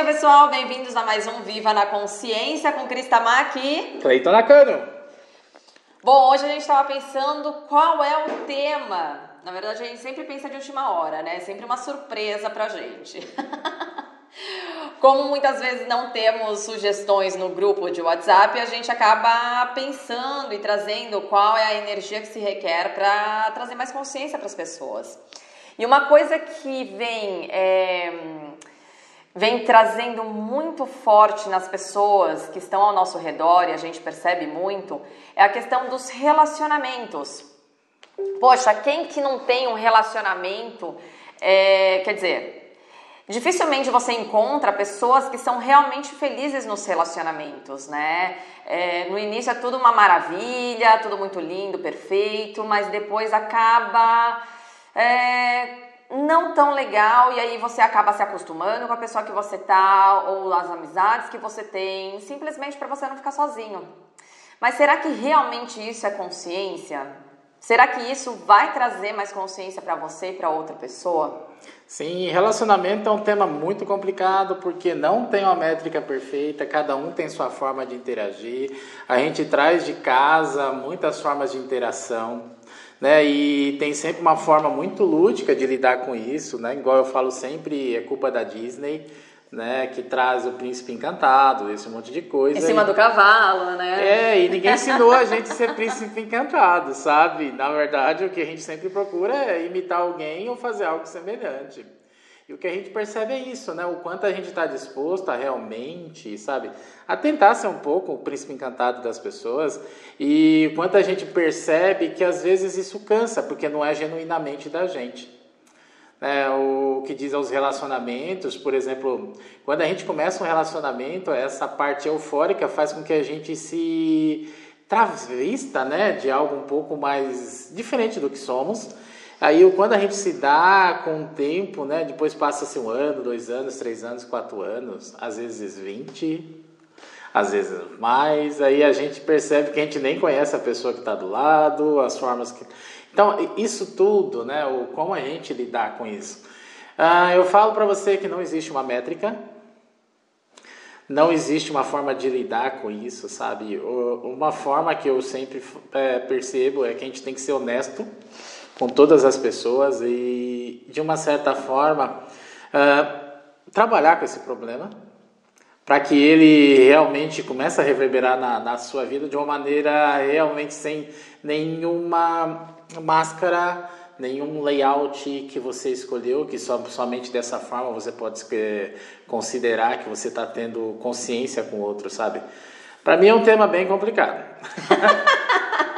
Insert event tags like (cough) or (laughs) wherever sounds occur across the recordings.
dia, pessoal. Bem-vindos a mais um Viva na Consciência com Cris Tamar aqui. Cleiton Nakano. Bom, hoje a gente estava pensando qual é o tema. Na verdade, a gente sempre pensa de última hora, né? Sempre uma surpresa pra gente. (laughs) Como muitas vezes não temos sugestões no grupo de WhatsApp, a gente acaba pensando e trazendo qual é a energia que se requer para trazer mais consciência para as pessoas. E uma coisa que vem, é, vem trazendo muito forte nas pessoas que estão ao nosso redor, e a gente percebe muito, é a questão dos relacionamentos. Poxa, quem que não tem um relacionamento, é, quer dizer, dificilmente você encontra pessoas que são realmente felizes nos relacionamentos, né? É, no início é tudo uma maravilha, tudo muito lindo, perfeito, mas depois acaba é, não tão legal e aí você acaba se acostumando com a pessoa que você tá ou as amizades que você tem, simplesmente para você não ficar sozinho. Mas será que realmente isso é consciência? Será que isso vai trazer mais consciência para você e para outra pessoa? Sim, relacionamento é um tema muito complicado porque não tem uma métrica perfeita, cada um tem sua forma de interagir. A gente traz de casa muitas formas de interação, né? E tem sempre uma forma muito lúdica de lidar com isso, né? Igual eu falo sempre, é culpa da Disney né, que traz o príncipe encantado, esse monte de coisa. Em cima e, do cavalo, né? É, e ninguém ensinou a gente a ser príncipe encantado, sabe? Na verdade, o que a gente sempre procura é imitar alguém ou fazer algo semelhante. E o que a gente percebe é isso, né? O quanto a gente está disposto a realmente, sabe, a tentar ser um pouco o príncipe encantado das pessoas e o quanto a gente percebe que às vezes isso cansa, porque não é genuinamente da gente né, o que diz aos relacionamentos, por exemplo, quando a gente começa um relacionamento, essa parte eufórica faz com que a gente se travista, né, de algo um pouco mais diferente do que somos. Aí, quando a gente se dá com o tempo, né, depois passa-se um ano, dois anos, três anos, quatro anos, às vezes vinte, às vezes mais, aí a gente percebe que a gente nem conhece a pessoa que está do lado, as formas que então, isso tudo, né, o, como a gente lidar com isso? Ah, eu falo para você que não existe uma métrica, não existe uma forma de lidar com isso, sabe? Uma forma que eu sempre é, percebo é que a gente tem que ser honesto com todas as pessoas e, de uma certa forma, ah, trabalhar com esse problema para que ele realmente comece a reverberar na, na sua vida de uma maneira realmente sem nenhuma máscara, nenhum layout que você escolheu, que somente dessa forma você pode considerar que você está tendo consciência com o outro, sabe? Para mim é um tema bem complicado. (laughs)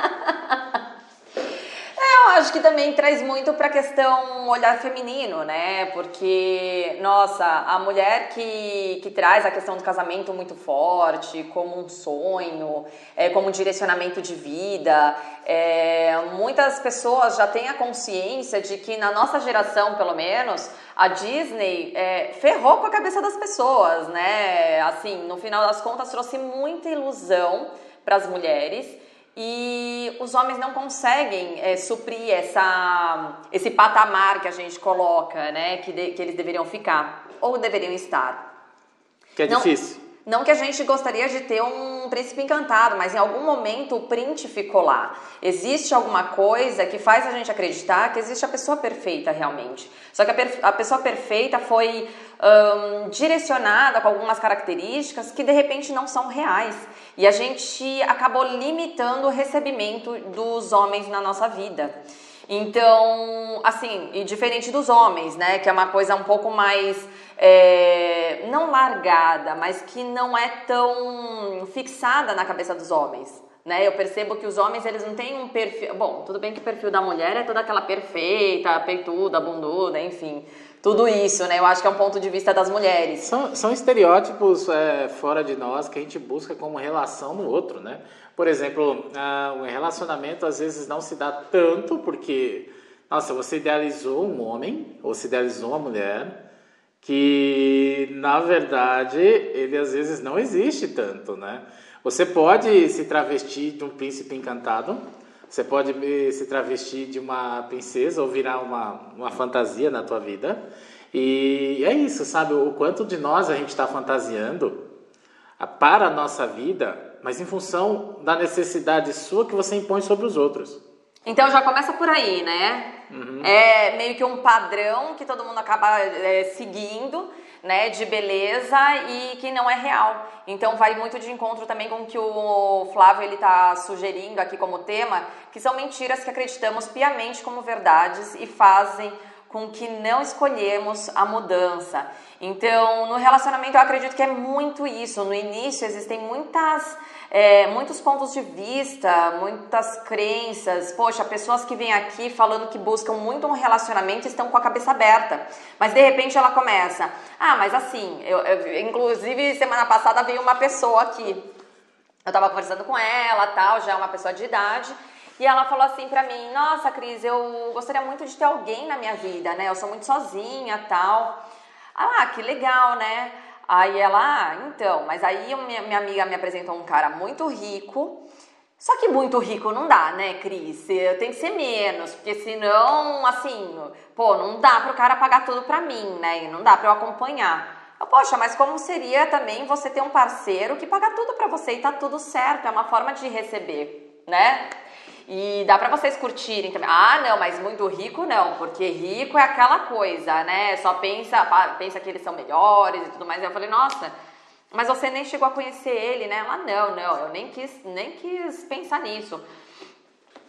acho que também traz muito para a questão olhar feminino, né? Porque, nossa, a mulher que, que traz a questão do casamento muito forte, como um sonho, é, como um direcionamento de vida, é, muitas pessoas já têm a consciência de que na nossa geração, pelo menos, a Disney é, ferrou com a cabeça das pessoas, né? Assim, no final das contas, trouxe muita ilusão para as mulheres e os homens não conseguem é, suprir essa, esse patamar que a gente coloca, né, que, de, que eles deveriam ficar ou deveriam estar. Que é não, difícil. Não que a gente gostaria de ter um príncipe encantado, mas em algum momento o print ficou lá. Existe alguma coisa que faz a gente acreditar que existe a pessoa perfeita realmente. Só que a, a pessoa perfeita foi direcionada com algumas características que de repente não são reais. E a gente acabou limitando o recebimento dos homens na nossa vida. Então, assim, e diferente dos homens, né? Que é uma coisa um pouco mais é, não largada, mas que não é tão fixada na cabeça dos homens. Né? Eu percebo que os homens eles não têm um perfil. Bom, tudo bem que o perfil da mulher é toda aquela perfeita, peituda, bunduda, enfim, tudo isso, né? Eu acho que é um ponto de vista das mulheres. São, são estereótipos é, fora de nós que a gente busca como relação no outro, né? Por exemplo, uh, o relacionamento às vezes não se dá tanto porque, nossa, você idealizou um homem ou se idealizou uma mulher que na verdade ele às vezes não existe tanto, né? Você pode se travestir de um príncipe encantado, você pode se travestir de uma princesa ou virar uma, uma fantasia na tua vida. E é isso, sabe? O quanto de nós a gente está fantasiando para a nossa vida, mas em função da necessidade sua que você impõe sobre os outros. Então já começa por aí, né? Uhum. É meio que um padrão que todo mundo acaba é, seguindo, né, de beleza e que não é real. Então vai muito de encontro também com o que o Flávio ele tá sugerindo aqui como tema, que são mentiras que acreditamos piamente como verdades e fazem com que não escolhemos a mudança. Então, no relacionamento eu acredito que é muito isso. No início existem muitas é, muitos pontos de vista, muitas crenças. Poxa, pessoas que vêm aqui falando que buscam muito um relacionamento estão com a cabeça aberta. Mas de repente ela começa, ah, mas assim, eu, eu inclusive semana passada veio uma pessoa aqui. Eu tava conversando com ela, tal, já é uma pessoa de idade. E ela falou assim pra mim: Nossa, Cris, eu gostaria muito de ter alguém na minha vida, né? Eu sou muito sozinha, tal. Ah, que legal, né? Aí ela, ah, então, mas aí minha, amiga me apresentou um cara muito rico. Só que muito rico não dá, né, Cris? Tem que ser menos, porque senão, assim, pô, não dá pro cara pagar tudo pra mim, né? E não dá pra eu acompanhar. Eu, Poxa, mas como seria também você ter um parceiro que paga tudo pra você e tá tudo certo? É uma forma de receber, né? E dá para vocês curtirem também. Ah, não, mas muito rico não, porque rico é aquela coisa, né? Só pensa, pensa que eles são melhores e tudo mais. Eu falei, nossa, mas você nem chegou a conhecer ele, né? Ela, não, não, eu nem quis, nem quis pensar nisso.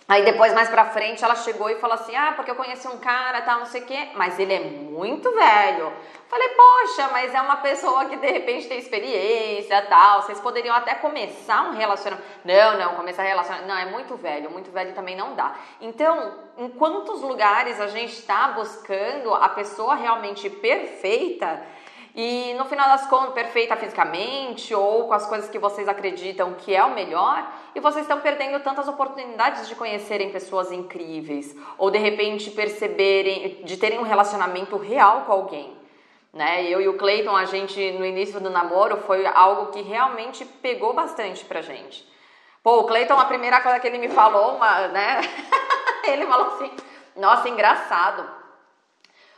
Aí depois, mais pra frente, ela chegou e falou assim: Ah, porque eu conheci um cara, tal, não sei o quê, mas ele é muito velho. Falei, poxa, mas é uma pessoa que de repente tem experiência, tal. Vocês poderiam até começar um relacionamento. Não, não, começar relacionamento. Não, é muito velho, muito velho também não dá. Então, em quantos lugares a gente está buscando a pessoa realmente perfeita? E no final das contas, perfeita fisicamente ou com as coisas que vocês acreditam que é o melhor, e vocês estão perdendo tantas oportunidades de conhecerem pessoas incríveis ou de repente perceberem, de terem um relacionamento real com alguém. Né? Eu e o Clayton, a gente no início do namoro foi algo que realmente pegou bastante pra gente. Pô, o Clayton, a primeira coisa que ele me falou, uma, né? (laughs) ele falou assim: Nossa, engraçado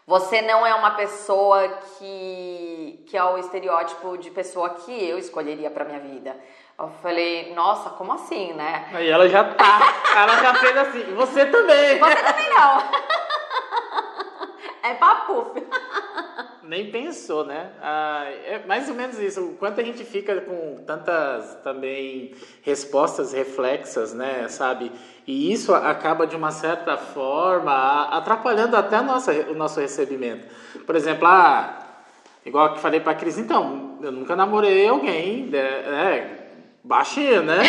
você não é uma pessoa que, que é o estereótipo de pessoa que eu escolheria para minha vida. Eu falei, nossa, como assim, né? Aí ela já tá, ela já fez assim, você também. Você também não. (laughs) É papo. Nem pensou, né? Ah, é mais ou menos isso. O quanto a gente fica com tantas também respostas reflexas, né? Sabe? E isso acaba, de uma certa forma, atrapalhando até nossa, o nosso recebimento. Por exemplo, ah, igual que falei para a Cris, então, eu nunca namorei alguém, né, é, baixinho, né?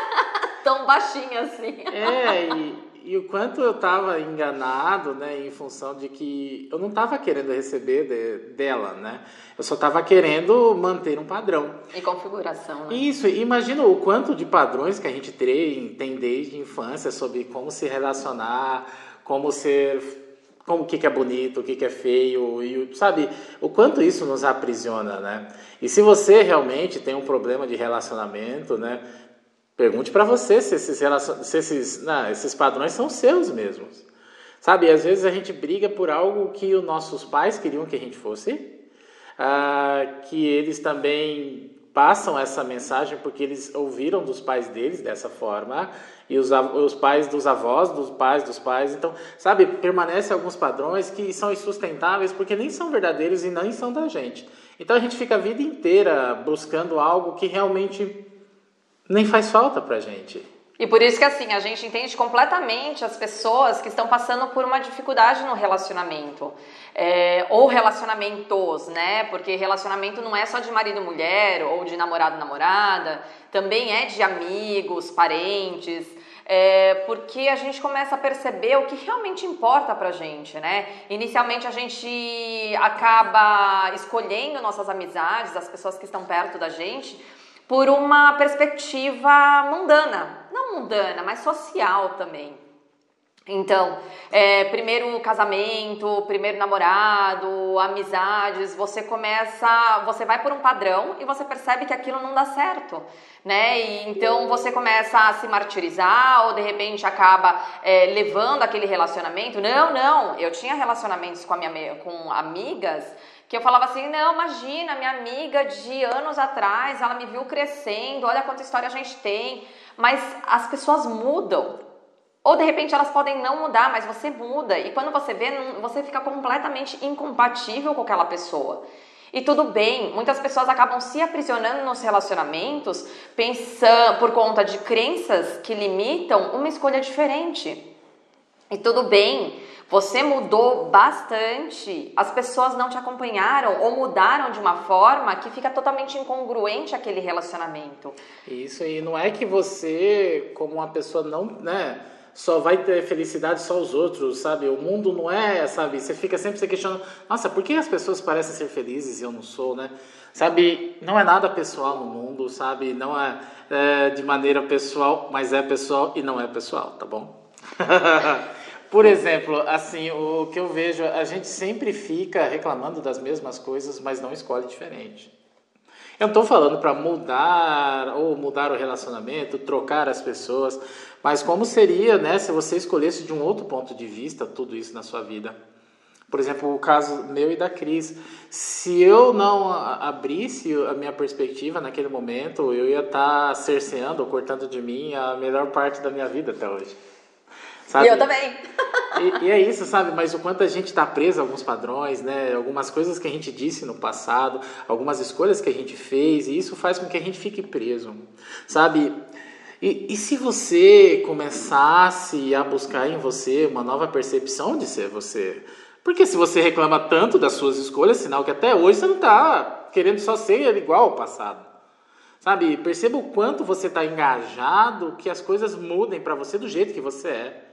(laughs) Tão baixinho assim. É, e, e o quanto eu estava enganado, né, em função de que eu não estava querendo receber de, dela, né? Eu só estava querendo manter um padrão. E configuração, né? Isso, imagina o quanto de padrões que a gente tem, tem desde a infância sobre como se relacionar, como ser como o que, que é bonito, o que, que é feio, e sabe, o quanto isso nos aprisiona, né? E se você realmente tem um problema de relacionamento, né, Pergunte para você se esses, se esses, não, esses padrões são seus mesmos. Sabe, às vezes a gente briga por algo que os nossos pais queriam que a gente fosse, ah, que eles também passam essa mensagem porque eles ouviram dos pais deles dessa forma, e os, os pais dos avós, dos pais dos pais. Então, sabe, permanecem alguns padrões que são insustentáveis porque nem são verdadeiros e nem são da gente. Então a gente fica a vida inteira buscando algo que realmente nem faz falta pra gente. E por isso que assim, a gente entende completamente as pessoas que estão passando por uma dificuldade no relacionamento. É, ou relacionamentos, né? Porque relacionamento não é só de marido e mulher, ou de namorado e namorada, também é de amigos, parentes. É, porque a gente começa a perceber o que realmente importa pra gente, né? Inicialmente a gente acaba escolhendo nossas amizades, as pessoas que estão perto da gente, por uma perspectiva mundana, não mundana, mas social também. Então, é, primeiro casamento, primeiro namorado, amizades, você começa, você vai por um padrão e você percebe que aquilo não dá certo, né? E, então você começa a se martirizar ou de repente acaba é, levando aquele relacionamento. Não, não, eu tinha relacionamentos com, minha, com amigas que eu falava assim, não, imagina, minha amiga de anos atrás, ela me viu crescendo, olha quanta história a gente tem, mas as pessoas mudam, ou de repente elas podem não mudar, mas você muda. E quando você vê, você fica completamente incompatível com aquela pessoa. E tudo bem, muitas pessoas acabam se aprisionando nos relacionamentos pensando por conta de crenças que limitam uma escolha diferente. E tudo bem, você mudou bastante, as pessoas não te acompanharam ou mudaram de uma forma que fica totalmente incongruente aquele relacionamento. Isso aí, não é que você, como uma pessoa não, né, só vai ter felicidade só os outros, sabe? O mundo não é, sabe? Você fica sempre se questionando, nossa, por que as pessoas parecem ser felizes e eu não sou, né? Sabe, não é nada pessoal no mundo, sabe? Não é, é de maneira pessoal, mas é pessoal e não é pessoal, tá bom? (laughs) Por exemplo, assim, o que eu vejo, a gente sempre fica reclamando das mesmas coisas, mas não escolhe diferente. Eu não estou falando para mudar ou mudar o relacionamento, trocar as pessoas, mas como seria, né, se você escolhesse de um outro ponto de vista tudo isso na sua vida? Por exemplo, o caso meu e da Cris. Se eu não abrisse a minha perspectiva naquele momento, eu ia estar tá cerceando ou cortando de mim a melhor parte da minha vida até hoje. Sabe? E eu também. E, e, é isso, sabe? Mas o quanto a gente está preso a alguns padrões, né? Algumas coisas que a gente disse no passado, algumas escolhas que a gente fez, e isso faz com que a gente fique preso, sabe? E, e se você começasse a buscar em você uma nova percepção de ser você? Porque se você reclama tanto das suas escolhas, sinal que até hoje você não está querendo só ser igual ao passado. Sabe? Perceba o quanto você está engajado que as coisas mudem para você do jeito que você é.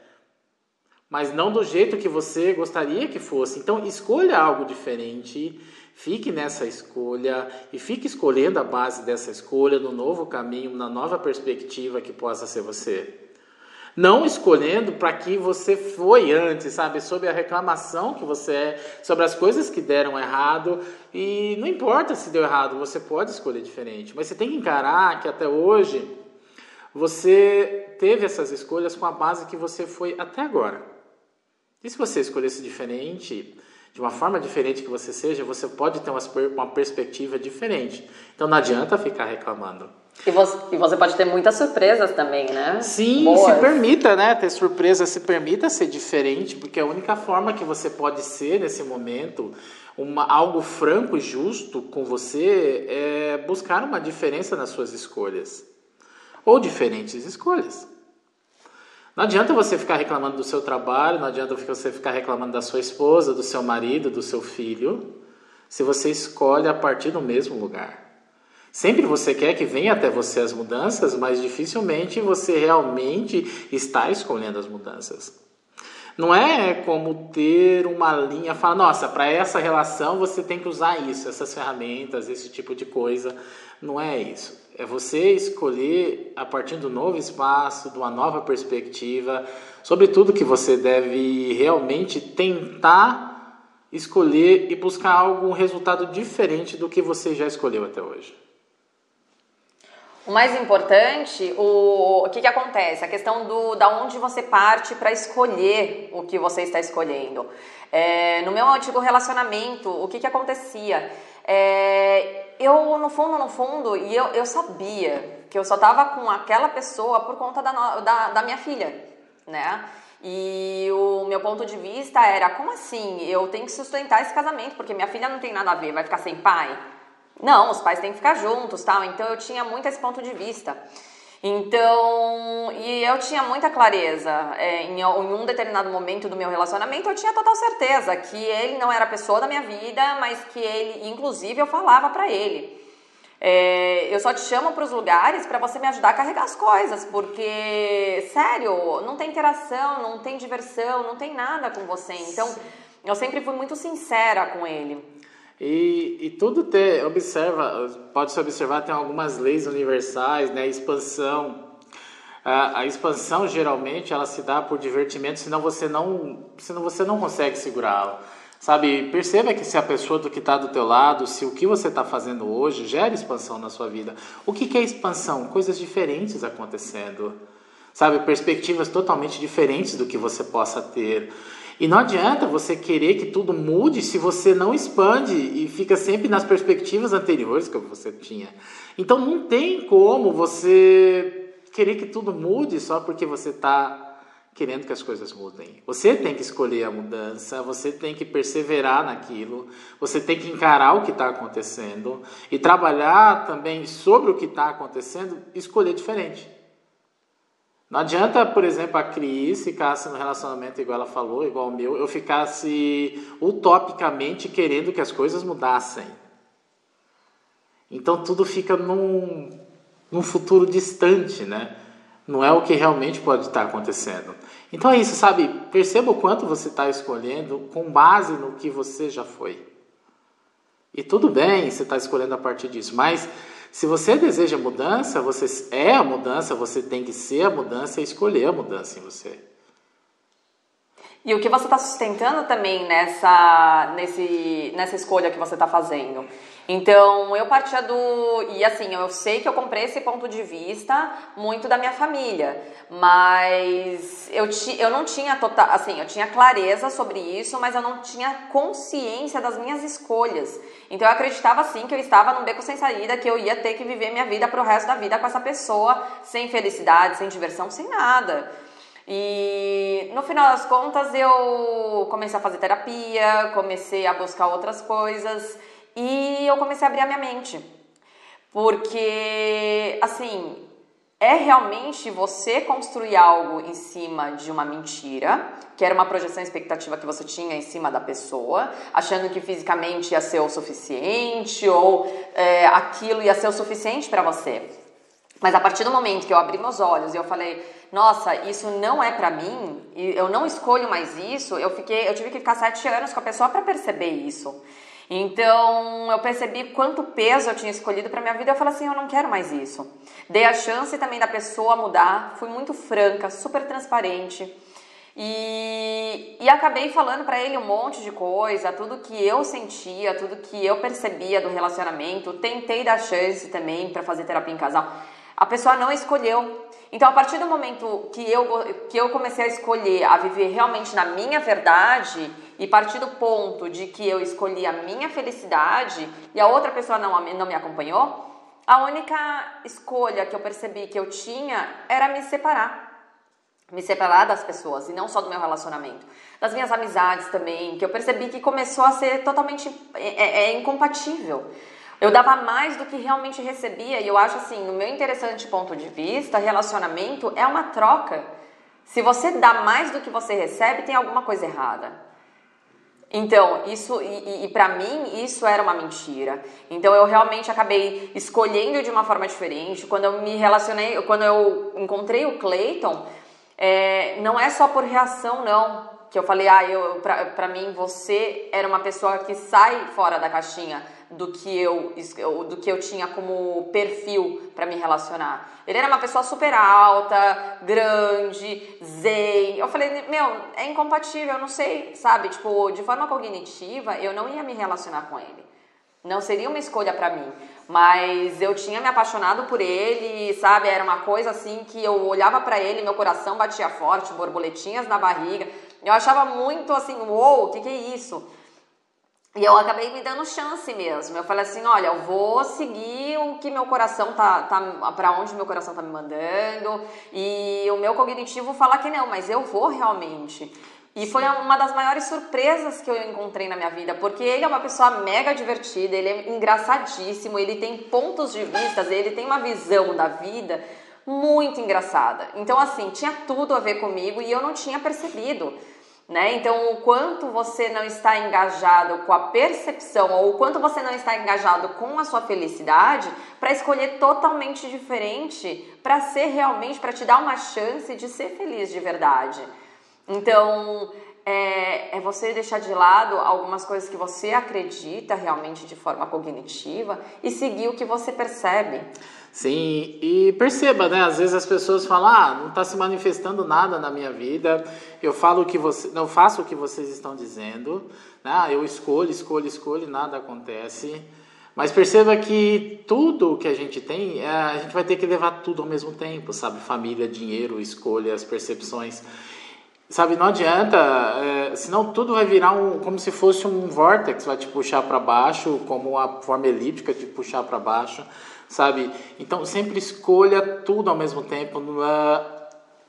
Mas não do jeito que você gostaria que fosse. Então, escolha algo diferente Fique nessa escolha e fique escolhendo a base dessa escolha no novo caminho, na nova perspectiva que possa ser você. Não escolhendo para que você foi antes, sabe? Sobre a reclamação que você é, sobre as coisas que deram errado. E não importa se deu errado, você pode escolher diferente. Mas você tem que encarar que até hoje você teve essas escolhas com a base que você foi até agora. E se você escolhesse diferente, de uma forma diferente que você seja, você pode ter uma, perspectiva diferente. Então não adianta ficar reclamando. E você, e você pode ter muitas surpresas também, né? Sim, Boas. se permita, né? Ter surpresa, se permita ser diferente, porque a única forma que você pode ser nesse momento, uma, algo franco e justo com você, é buscar uma diferença nas suas escolhas. Ou diferentes escolhas. Não adianta você ficar reclamando do seu trabalho, não adianta você ficar reclamando da sua esposa, do seu marido, do seu filho, se você escolhe a partir do mesmo lugar. Sempre você quer que venha até você as mudanças, mas dificilmente você realmente está escolhendo as mudanças. Não é como ter uma linha, falar, nossa, para essa relação você tem que usar isso, essas ferramentas, esse tipo de coisa. Não é isso. É você escolher a partir do novo espaço, de uma nova perspectiva, sobre tudo que você deve realmente tentar escolher e buscar algum resultado diferente do que você já escolheu até hoje. O mais importante, o, o que, que acontece? A questão do da onde você parte para escolher o que você está escolhendo. É, no meu antigo relacionamento, o que, que acontecia? É, eu, no fundo, no fundo, e eu, eu sabia que eu só tava com aquela pessoa por conta da, da, da minha filha, né? E o meu ponto de vista era, como assim? Eu tenho que sustentar esse casamento, porque minha filha não tem nada a ver, vai ficar sem pai? Não, os pais têm que ficar juntos, tal. Então eu tinha muito esse ponto de vista. Então, e eu tinha muita clareza. É, em, em, um determinado momento do meu relacionamento, eu tinha total certeza que ele não era a pessoa da minha vida, mas que ele, inclusive, eu falava para ele. É, eu só te chamo para os lugares para você me ajudar a carregar as coisas, porque, sério, não tem interação, não tem diversão, não tem nada com você. Então, eu sempre fui muito sincera com ele. E, e tudo ter, observa, pode se observar, tem algumas leis universais, né? Expansão. A, a, expansão geralmente ela se dá por divertimento, senão você não, senão você não consegue segurá-la. Sabe, perceba que se a pessoa do que está do teu lado, se o que você está fazendo hoje gera expansão na sua vida. O que, que é expansão? Coisas diferentes acontecendo. Sabe, perspectivas totalmente diferentes do que você possa ter. E não adianta você querer que tudo mude se você não expande e fica sempre nas perspectivas anteriores que você tinha. Então não tem como você querer que tudo mude só porque você está querendo que as coisas mudem. Você tem que escolher a mudança, você tem que perseverar naquilo, você tem que encarar o que está acontecendo e trabalhar também sobre o que está acontecendo, escolher diferente. Não adianta, por exemplo, a Cris ficasse no relacionamento igual ela falou, igual o meu, eu ficasse utopicamente querendo que as coisas mudassem. Então tudo fica num, num futuro distante, né? Não é o que realmente pode estar acontecendo. Então é isso, sabe? Perceba o quanto você está escolhendo com base no que você já foi. E tudo bem, você está escolhendo a partir disso, mas se você deseja mudança, você é a mudança, você tem que ser a mudança e escolher a mudança em você. E o que você está sustentando também nessa, nesse, nessa escolha que você está fazendo? Então, eu partia do. E assim, eu sei que eu comprei esse ponto de vista muito da minha família, mas eu, ti, eu não tinha total. Assim, eu tinha clareza sobre isso, mas eu não tinha consciência das minhas escolhas. Então, eu acreditava sim que eu estava num beco sem saída, que eu ia ter que viver minha vida pro resto da vida com essa pessoa, sem felicidade, sem diversão, sem nada. E no final das contas, eu comecei a fazer terapia, comecei a buscar outras coisas. E eu comecei a abrir a minha mente. Porque, assim, é realmente você construir algo em cima de uma mentira, que era uma projeção expectativa que você tinha em cima da pessoa, achando que fisicamente ia ser o suficiente ou é, aquilo ia ser o suficiente para você. Mas a partir do momento que eu abri meus olhos e eu falei, nossa, isso não é para mim, eu não escolho mais isso, eu fiquei, eu tive que ficar sete anos com a pessoa para perceber isso. Então eu percebi quanto peso eu tinha escolhido para minha vida. Eu falei assim, eu não quero mais isso. Dei a chance também da pessoa mudar. Fui muito franca, super transparente. E, e acabei falando para ele um monte de coisa, tudo que eu sentia, tudo que eu percebia do relacionamento. Tentei dar chance também para fazer terapia em casal. A pessoa não escolheu. Então, a partir do momento que eu, que eu comecei a escolher a viver realmente na minha verdade, e partir do ponto de que eu escolhi a minha felicidade e a outra pessoa não, não me acompanhou, a única escolha que eu percebi que eu tinha era me separar. Me separar das pessoas e não só do meu relacionamento, das minhas amizades também, que eu percebi que começou a ser totalmente é, é, é incompatível. Eu dava mais do que realmente recebia e eu acho assim, no meu interessante ponto de vista, relacionamento é uma troca. Se você dá mais do que você recebe, tem alguma coisa errada. Então, isso, e, e para mim, isso era uma mentira. Então, eu realmente acabei escolhendo de uma forma diferente. Quando eu me relacionei, quando eu encontrei o Clayton, é, não é só por reação, não. Que eu falei, ah, eu, pra mim, você era uma pessoa que sai fora da caixinha do que eu, do que eu tinha como perfil para me relacionar. Ele era uma pessoa super alta, grande, zen. Eu falei, meu, é incompatível, eu não sei, sabe? Tipo, de forma cognitiva, eu não ia me relacionar com ele. Não seria uma escolha para mim, mas eu tinha me apaixonado por ele, sabe? Era uma coisa assim que eu olhava para ele, meu coração batia forte, borboletinhas na barriga. Eu achava muito assim, uou, o que, que é isso? E eu acabei me dando chance mesmo. Eu falei assim, olha, eu vou seguir o que meu coração tá, tá para onde meu coração tá me mandando. E o meu cognitivo fala que não, mas eu vou realmente. E foi uma das maiores surpresas que eu encontrei na minha vida, porque ele é uma pessoa mega divertida, ele é engraçadíssimo, ele tem pontos de vista, ele tem uma visão da vida muito engraçada. Então, assim, tinha tudo a ver comigo e eu não tinha percebido. Né? Então, o quanto você não está engajado com a percepção ou o quanto você não está engajado com a sua felicidade para escolher totalmente diferente, para ser realmente, para te dar uma chance de ser feliz de verdade. Então, é, é você deixar de lado algumas coisas que você acredita realmente de forma cognitiva e seguir o que você percebe. Sim, e perceba, né? Às vezes as pessoas falam, ah, não está se manifestando nada na minha vida, eu falo que você, não faço o que vocês estão dizendo, né? Eu escolho, escolho, escolho, nada acontece. Mas perceba que tudo que a gente tem, é, a gente vai ter que levar tudo ao mesmo tempo, sabe? Família, dinheiro, escolhas, percepções. Sabe, não adianta, é, senão tudo vai virar um, como se fosse um vortex, vai te puxar para baixo, como uma forma elíptica de puxar para baixo sabe? Então sempre escolha tudo ao mesmo tempo, no,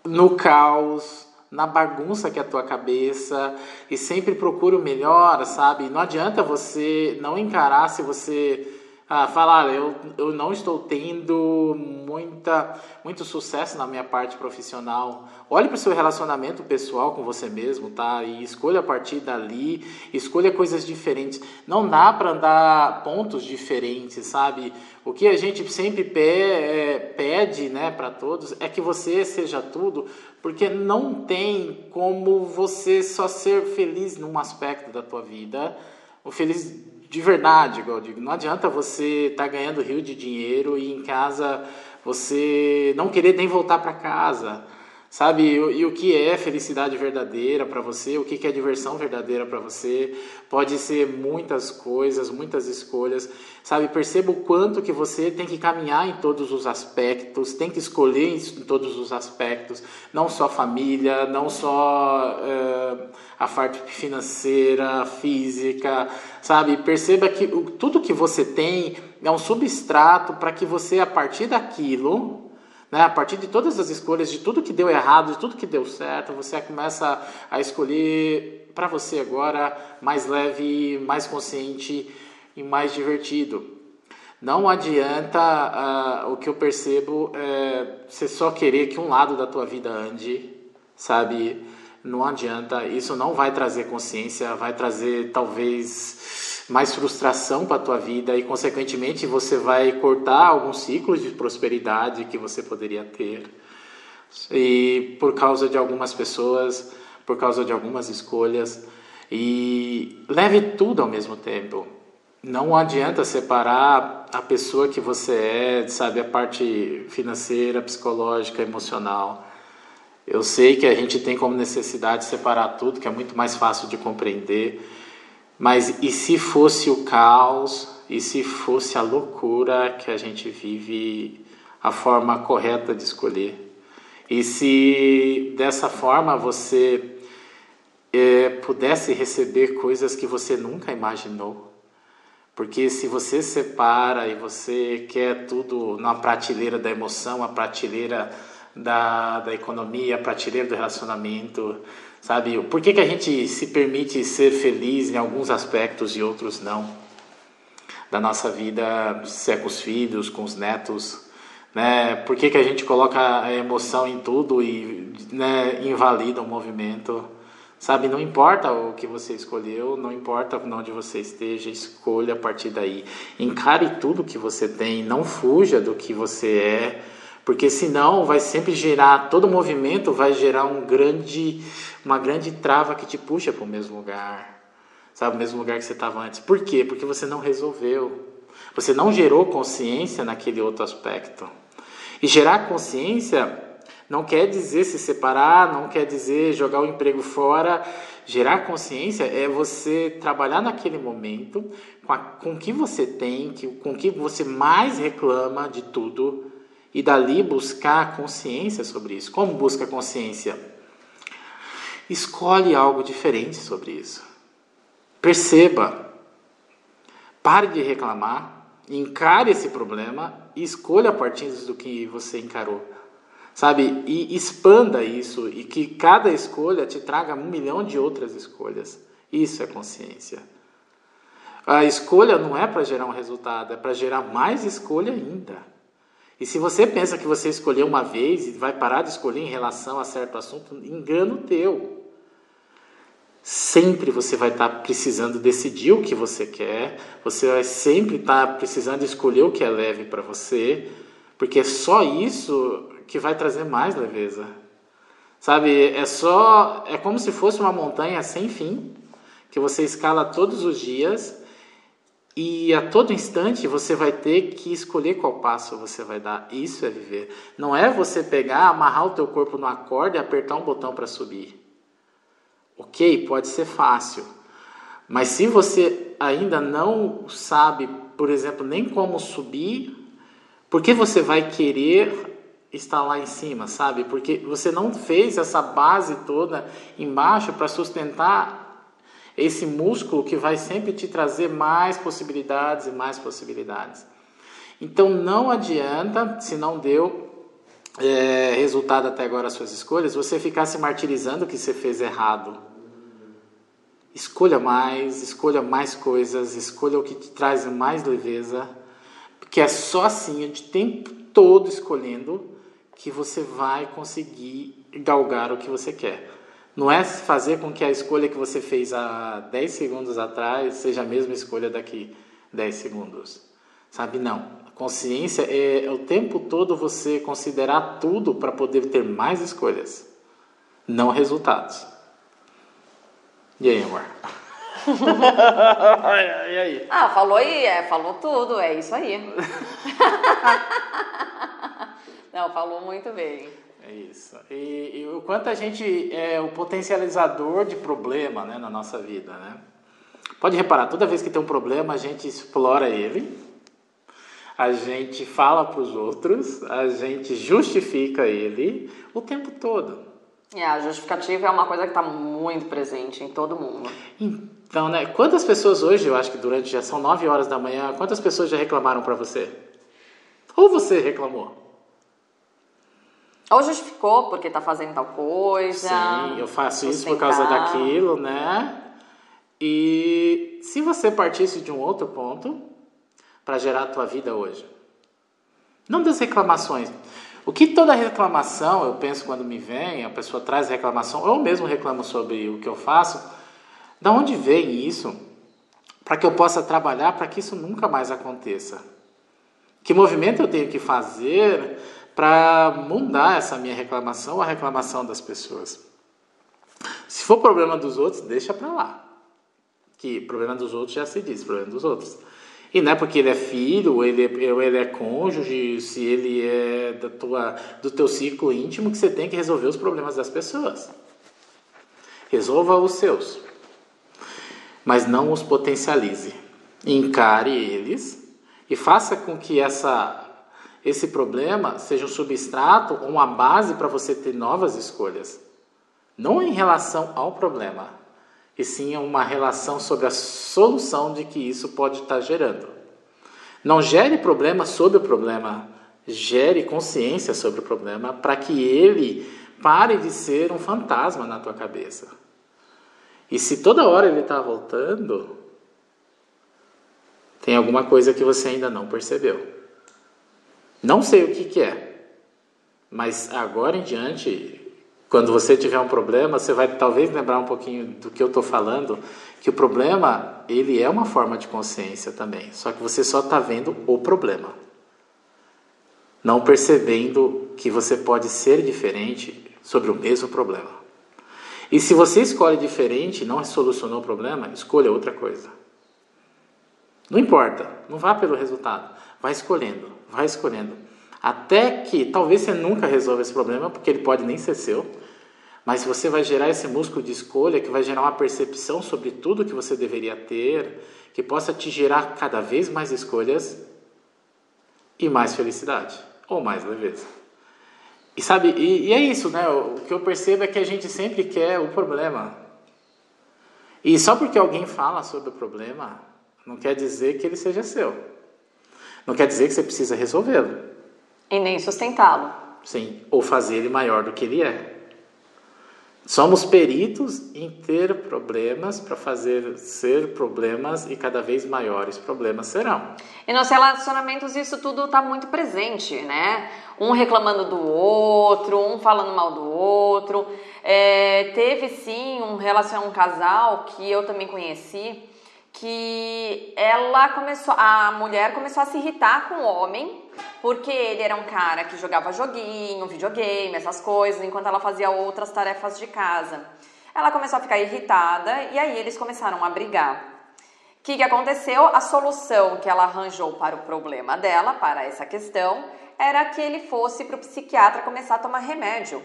no caos, na bagunça que é a tua cabeça e sempre procure o melhor, sabe? Não adianta você não encarar se você ah, falar, eu, eu não estou tendo muita, muito sucesso na minha parte profissional. Olhe para o seu relacionamento pessoal com você mesmo, tá? E escolha a partir dali, escolha coisas diferentes. Não dá para andar pontos diferentes, sabe? O que a gente sempre é, pede, né, para todos é que você seja tudo, porque não tem como você só ser feliz num aspecto da tua vida. O feliz de verdade, igual eu digo. Não adianta você estar tá ganhando rio de dinheiro e em casa você não querer nem voltar para casa. Sabe? E, e, o que é felicidade verdadeira para você? O que é diversão verdadeira para você? Pode ser muitas coisas, muitas escolhas. Sabe? Perceba o quanto que você tem que caminhar em todos os aspectos, tem que escolher em todos os aspectos, não só família, não só uh, a parte financeira, física, sabe? Perceba que tudo que você tem é um substrato para que você, a partir daquilo, né? A partir de todas as escolhas, de tudo que deu errado, de tudo que deu certo, você começa a escolher para você agora mais leve, mais consciente e mais divertido. Não adianta, uh, o que eu percebo, é você só querer que um lado da tua vida ande, sabe? Não adianta, isso não vai trazer consciência, vai trazer talvez mais frustração para a tua vida e consequentemente você vai cortar alguns ciclos de prosperidade que você poderia ter. E por causa de algumas pessoas, por causa de algumas escolhas e leve tudo ao mesmo tempo. Não adianta separar a pessoa que você é, sabe, a parte financeira, psicológica, emocional. Eu sei que a gente tem como necessidade separar tudo, que é muito mais fácil de compreender mas e se fosse o caos, e se fosse a loucura que a gente vive, a forma correta de escolher? E se dessa forma você é, pudesse receber coisas que você nunca imaginou? Porque se você separa e você quer tudo na prateleira da emoção, a prateleira da, da economia, a prateleira do relacionamento, Sabe, por que, que a gente se permite ser feliz em alguns aspectos e outros não? Da nossa vida, se é com os filhos, com os netos, né? Por que, que a gente coloca a emoção em tudo e né, invalida o movimento? Sabe, não importa o que você escolheu, não importa onde você esteja, escolha a partir daí. Encare tudo que você tem, não fuja do que você é, porque senão vai sempre gerar, todo movimento vai gerar um grande uma grande trava que te puxa para o mesmo lugar, sabe, o mesmo lugar que você estava antes. Por quê? Porque você não resolveu, você não gerou consciência naquele outro aspecto. E gerar consciência não quer dizer se separar, não quer dizer jogar o emprego fora. Gerar consciência é você trabalhar naquele momento com, com o que você tem, que, com o que você mais reclama de tudo, e dali buscar consciência sobre isso. Como busca consciência? Escolhe algo diferente sobre isso. Perceba. Pare de reclamar, encare esse problema e escolha a partir do que você encarou. Sabe? E expanda isso e que cada escolha te traga um milhão de outras escolhas. Isso é consciência. A escolha não é para gerar um resultado, é para gerar mais escolha ainda. E se você pensa que você escolheu uma vez e vai parar de escolher em relação a certo assunto, engano teu. Sempre você vai estar precisando decidir o que você quer, você vai sempre estar precisando escolher o que é leve para você, porque é só isso que vai trazer mais leveza. Sabe, é só. É como se fosse uma montanha sem fim, que você escala todos os dias e a todo instante você vai ter que escolher qual passo você vai dar. Isso é viver. Não é você pegar, amarrar o teu corpo numa corda e apertar um botão para subir. Ok, pode ser fácil. Mas se você ainda não sabe, por exemplo, nem como subir, por que você vai querer estar lá em cima, sabe? Porque você não fez essa base toda embaixo para sustentar esse músculo que vai sempre te trazer mais possibilidades e mais possibilidades. Então não adianta, se não deu é, resultado até agora as suas escolhas, você ficar se martirizando que você fez errado. Escolha mais, escolha mais coisas, escolha o que te traz mais leveza, porque é só assim, de tempo todo escolhendo, que você vai conseguir galgar o que você quer. Não é fazer com que a escolha que você fez há 10 segundos atrás seja a mesma escolha daqui 10 segundos. Sabe? Não. A consciência é, é o tempo todo você considerar tudo para poder ter mais escolhas, não resultados. E aí, amor? (laughs) e aí? Ah, falou aí, é, falou tudo, é isso aí. (laughs) Não, falou muito bem. É isso. E, e, o quanto a gente é o potencializador de problema né, na nossa vida, né? Pode reparar, toda vez que tem um problema, a gente explora ele, a gente fala para os outros, a gente justifica ele o tempo todo. É, a justificativa é uma coisa que está muito presente em todo mundo. Então, né? Quantas pessoas hoje, eu acho que durante já são nove horas da manhã, quantas pessoas já reclamaram para você? Ou você reclamou? Ou justificou porque está fazendo tal coisa. Sim, eu faço isso por causa daquilo, né? E se você partisse de um outro ponto para gerar a tua vida hoje? Não das reclamações. O que toda reclamação, eu penso quando me vem, a pessoa traz reclamação, eu mesmo reclamo sobre o que eu faço, da onde vem isso? Para que eu possa trabalhar para que isso nunca mais aconteça. Que movimento eu tenho que fazer para mudar essa minha reclamação, a reclamação das pessoas. Se for problema dos outros, deixa para lá. Que problema dos outros já se diz, problema dos outros. E não é porque ele é filho, ele é, ou ele é cônjuge, se ele é da tua, do teu ciclo íntimo, que você tem que resolver os problemas das pessoas. Resolva os seus. Mas não os potencialize. Encare eles e faça com que essa esse problema seja um substrato ou uma base para você ter novas escolhas. Não em relação ao problema, e sim uma relação sobre a solução de que isso pode estar gerando. Não gere problema sobre o problema, gere consciência sobre o problema para que ele pare de ser um fantasma na tua cabeça. E se toda hora ele está voltando, tem alguma coisa que você ainda não percebeu. Não sei o que, que é, mas agora em diante, quando você tiver um problema, você vai talvez lembrar um pouquinho do que eu estou falando, que o problema ele é uma forma de consciência também, só que você só está vendo o problema, não percebendo que você pode ser diferente sobre o mesmo problema. E se você escolhe diferente, não solucionou o problema, escolha outra coisa. Não importa, não vá pelo resultado, vai escolhendo vai escolhendo. Até que talvez você nunca resolva esse problema, porque ele pode nem ser seu, mas você vai gerar esse músculo de escolha que vai gerar uma percepção sobre tudo que você deveria ter, que possa te gerar cada vez mais escolhas e mais felicidade, ou mais leveza. E sabe, e, e é isso, né? O que eu percebo é que a gente sempre quer o problema. E só porque alguém fala sobre o problema, não quer dizer que ele seja seu. Não quer dizer que você precisa resolvê-lo. E nem sustentá-lo. Sim, ou fazer ele maior do que ele é. Somos peritos em ter problemas para fazer ser problemas e cada vez maiores problemas serão. E nos relacionamentos isso tudo está muito presente, né? Um reclamando do outro, um falando mal do outro. É, teve sim um relacionamento, um casal que eu também conheci que ela começou, a mulher começou a se irritar com o homem, porque ele era um cara que jogava joguinho, videogame, essas coisas, enquanto ela fazia outras tarefas de casa. Ela começou a ficar irritada e aí eles começaram a brigar. O que, que aconteceu? A solução que ela arranjou para o problema dela, para essa questão, era que ele fosse para o psiquiatra começar a tomar remédio.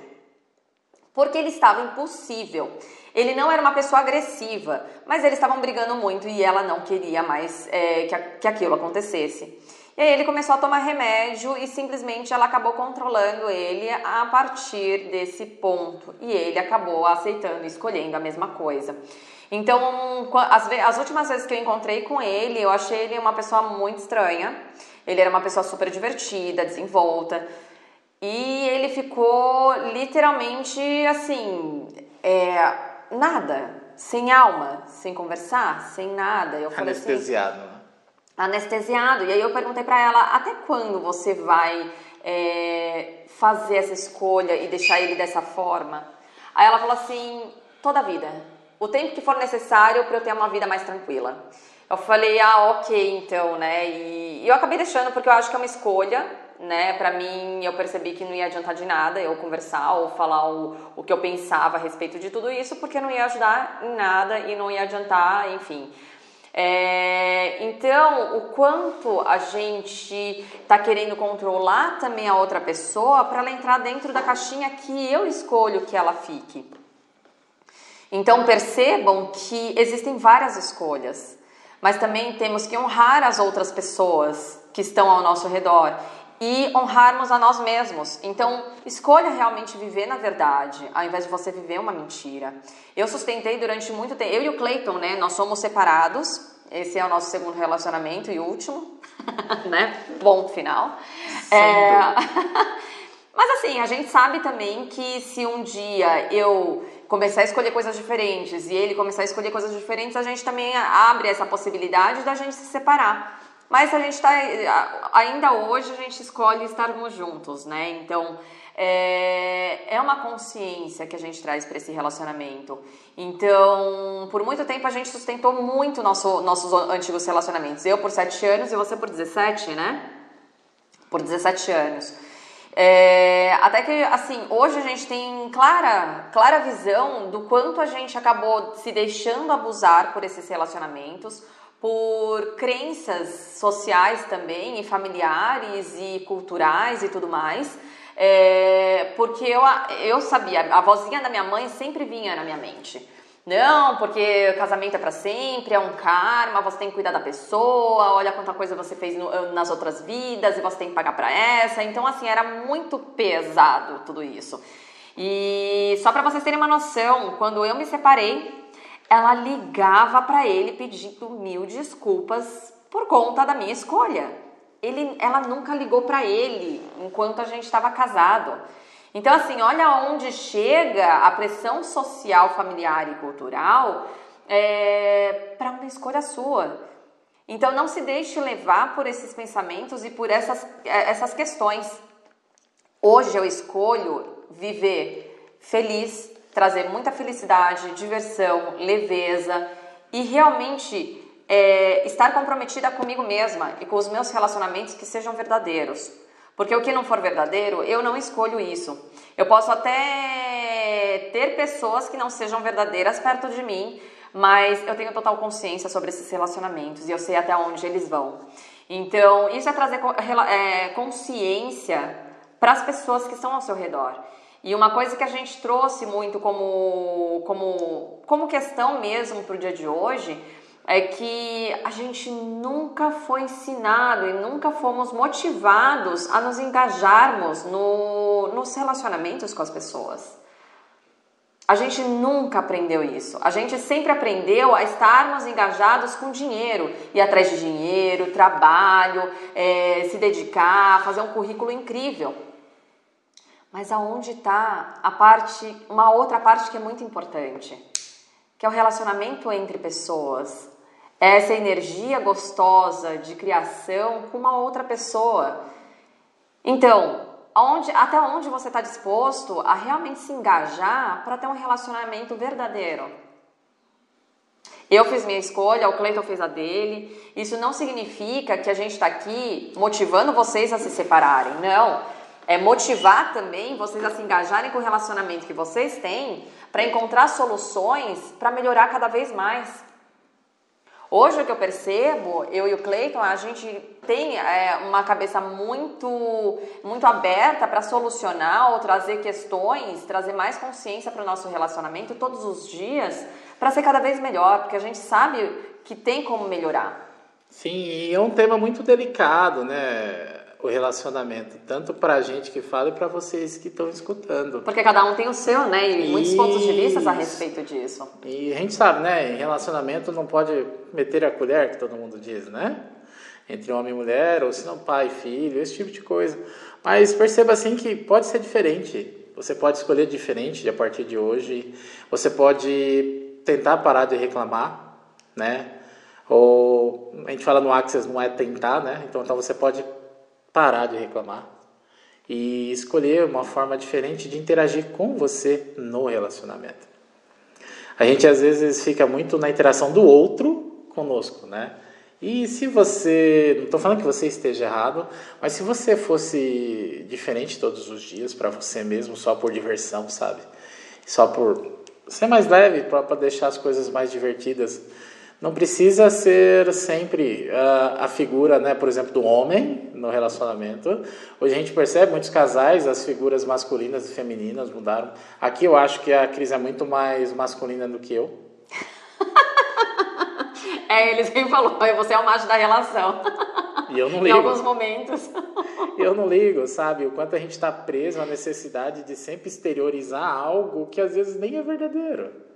Porque ele estava impossível. Ele não era uma pessoa agressiva, mas eles estavam brigando muito e ela não queria mais é, que, que aquilo acontecesse. E aí ele começou a tomar remédio e simplesmente ela acabou controlando ele a partir desse ponto. E ele acabou aceitando, escolhendo a mesma coisa. Então, as, as últimas vezes que eu encontrei com ele, eu achei ele uma pessoa muito estranha. Ele era uma pessoa super divertida, desenvolta. E ele ficou literalmente assim, é, nada, sem alma, sem conversar, sem nada. Eu falei assim, Anestesiado, assim? Anestesiado. E aí eu perguntei para ela, até quando você vai é, fazer essa escolha e deixar ele dessa forma? Aí ela falou assim, toda a vida. O tempo que for necessário para eu ter uma vida mais tranquila. Eu falei, ah, ok, então, né? E, e eu acabei deixando porque eu acho que é uma escolha, né? Para mim, eu percebi que não ia adiantar de nada eu conversar ou falar o, o que eu pensava a respeito de tudo isso, porque não ia ajudar em nada e não ia adiantar, enfim. É, então, o quanto a gente está querendo controlar também a outra pessoa para ela entrar dentro da caixinha que eu escolho que ela fique. Então, percebam que existem várias escolhas mas também temos que honrar as outras pessoas que estão ao nosso redor e honrarmos a nós mesmos. Então, escolha realmente viver na verdade, ao invés de você viver uma mentira. Eu sustentei durante muito tempo, eu e o Clayton, né, nós somos separados. Esse é o nosso segundo relacionamento e último, (laughs) né? Bom final. É... (laughs) Mas assim, a gente sabe também que se um dia eu começar a escolher coisas diferentes e ele começar a escolher coisas diferentes, a gente também abre essa possibilidade da gente se separar. Mas a gente está ainda hoje a gente escolhe estarmos juntos, né? Então é, é uma consciência que a gente traz para esse relacionamento. Então, por muito tempo a gente sustentou muito nosso, nossos antigos relacionamentos. Eu por 7 anos e você por 17, né? Por 17 anos. É, até que, assim, hoje a gente tem clara, clara visão do quanto a gente acabou se deixando abusar por esses relacionamentos, por crenças sociais também, e familiares e culturais e tudo mais. É, porque eu, eu sabia, a vozinha da minha mãe sempre vinha na minha mente. Não, porque casamento é para sempre, é um karma, você tem que cuidar da pessoa, olha quanta coisa você fez no, nas outras vidas e você tem que pagar para essa. Então, assim, era muito pesado tudo isso. E só para vocês terem uma noção, quando eu me separei, ela ligava para ele pedindo mil desculpas por conta da minha escolha. Ele, ela nunca ligou para ele enquanto a gente estava casado. Então, assim, olha onde chega a pressão social, familiar e cultural é, para uma escolha sua. Então, não se deixe levar por esses pensamentos e por essas, é, essas questões. Hoje eu escolho viver feliz, trazer muita felicidade, diversão, leveza e realmente é, estar comprometida comigo mesma e com os meus relacionamentos que sejam verdadeiros. Porque o que não for verdadeiro, eu não escolho isso. Eu posso até ter pessoas que não sejam verdadeiras perto de mim, mas eu tenho total consciência sobre esses relacionamentos e eu sei até onde eles vão. Então, isso é trazer é, consciência para as pessoas que estão ao seu redor. E uma coisa que a gente trouxe muito como, como, como questão mesmo para o dia de hoje é que a gente nunca foi ensinado e nunca fomos motivados a nos engajarmos no, nos relacionamentos com as pessoas. A gente nunca aprendeu isso. A gente sempre aprendeu a estarmos engajados com dinheiro, ir atrás de dinheiro, trabalho, é, se dedicar, fazer um currículo incrível. Mas aonde está a parte, uma outra parte que é muito importante, que é o relacionamento entre pessoas, essa energia gostosa de criação com uma outra pessoa. Então, onde, até onde você está disposto a realmente se engajar para ter um relacionamento verdadeiro? Eu fiz minha escolha, o Cleiton fez a dele. Isso não significa que a gente está aqui motivando vocês a se separarem, não. É motivar também vocês a se engajarem com o relacionamento que vocês têm para encontrar soluções para melhorar cada vez mais. Hoje o que eu percebo, eu e o Cleiton, a gente tem é, uma cabeça muito, muito aberta para solucionar ou trazer questões, trazer mais consciência para o nosso relacionamento todos os dias para ser cada vez melhor, porque a gente sabe que tem como melhorar. Sim, e é um tema muito delicado, né? O relacionamento, tanto para a gente que fala e para vocês que estão escutando. Porque cada um tem o seu, né? E muitos pontos de vista a respeito disso. E a gente sabe, né? Em relacionamento não pode meter a colher, que todo mundo diz, né? Entre homem e mulher, ou se não pai e filho, esse tipo de coisa. Mas perceba assim que pode ser diferente. Você pode escolher diferente a partir de hoje. Você pode tentar parar de reclamar, né? Ou a gente fala no Access não é tentar, né? Então, então você pode parar de reclamar e escolher uma forma diferente de interagir com você no relacionamento. A gente às vezes fica muito na interação do outro conosco, né? E se você, não estou falando que você esteja errado, mas se você fosse diferente todos os dias para você mesmo, só por diversão, sabe? Só por ser mais leve para deixar as coisas mais divertidas. Não precisa ser sempre uh, a figura, né, por exemplo, do homem no relacionamento. Hoje a gente percebe muitos casais, as figuras masculinas e femininas mudaram. Aqui eu acho que a Cris é muito mais masculina do que eu. (laughs) é, ele sempre falou, você é o macho da relação. E eu não (laughs) ligo. em alguns momentos. Eu não ligo, sabe? O quanto a gente está preso à necessidade de sempre exteriorizar algo que às vezes nem é verdadeiro.